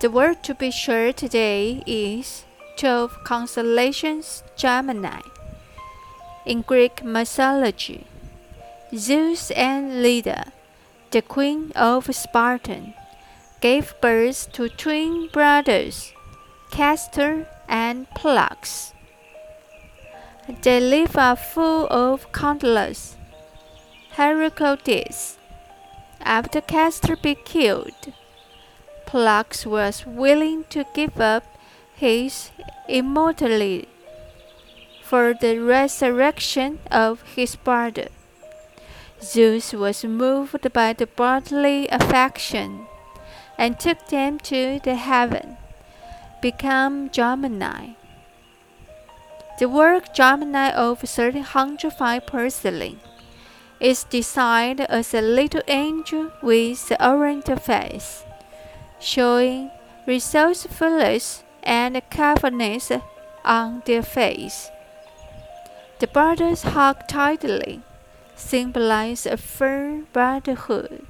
The word to be sure today is 12 constellations Gemini. In Greek mythology, Zeus and Leda, the queen of Sparta, gave birth to twin brothers, Castor and Pollux. They live are full of countless Heraclitus. After Castor be killed, Pollux was willing to give up his immortality for the resurrection of his brother. Zeus was moved by the brotherly affection and took them to the heaven, become Gemini. The work Gemini of 1305 porcelain is designed as a little angel with the oriental face, showing resourcefulness and carefulness on their face. The brothers hug tightly, symbolize a firm brotherhood.